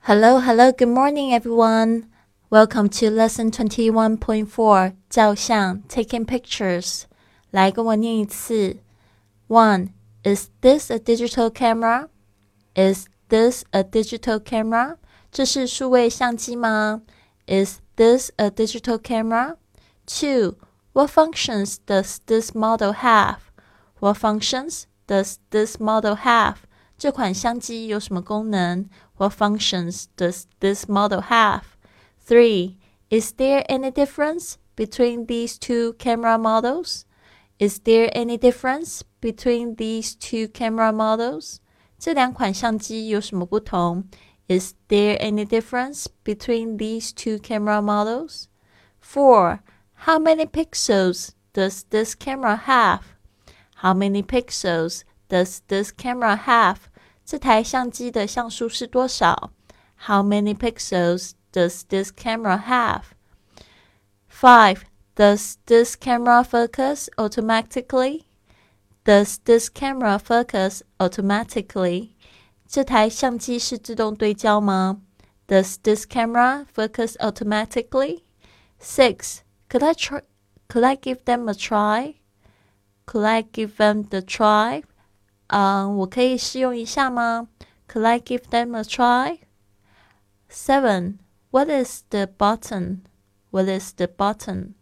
Hello, hello, good morning, everyone. Welcome to lesson 21.4照相 taking pictures. 来跟我念一次. One, is this a digital camera? Is this a digital camera? 这是数位相机吗? Is this a digital camera? Two, what functions does this model have? What functions does this model have? 这款相机有什么功能? What functions does this model have? 3. Is there any difference between these two camera models? Is there any difference between these two camera models? 这两款相机有什么不同? Is there any difference between these two camera models? 4. How many pixels does this camera have? How many pixels does this camera have? 这台相机的像素是多少？How many pixels does this camera have? Five. Does this camera focus automatically? Does this camera focus automatically? 这台相机是自动对焦吗？Does this camera focus automatically? Six. Could I try? Could I give them a try? Could I give them the try? 嗯、uh,，我可以试用一下吗？Could I give them a try? Seven. What is the button? What is the button?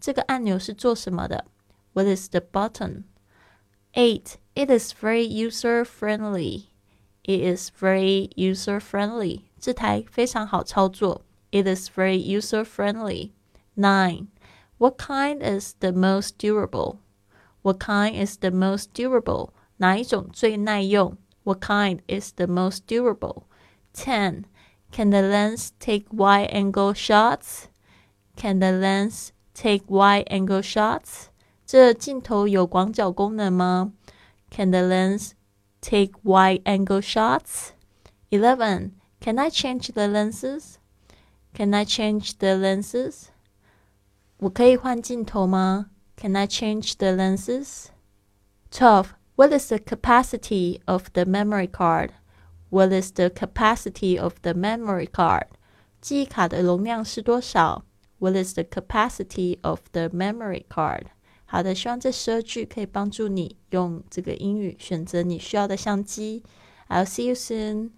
这个按钮是做什么的？What is the button? Eight. It is very user friendly. It is very user friendly. 这台非常好操作。It is very user friendly. Nine. What kind is the most durable? What kind is the most durable? 哪一种最耐用？What kind is the most durable? Ten. Can the lens take wide angle shots? Can the lens take wide angle shots? 这镜头有广角功能吗？Can the lens take wide angle shots? Eleven. Can I change the lenses? Can I change the lenses? 我可以换镜头吗？Can I change the lenses? Twelve. What is the capacity of the memory card? What is the capacity of the memory card? 记忆卡的容量是多少？What is the capacity of the memory card? 好的，希望这十二句可以帮助你用这个英语选择你需要的相机。I'll see you soon.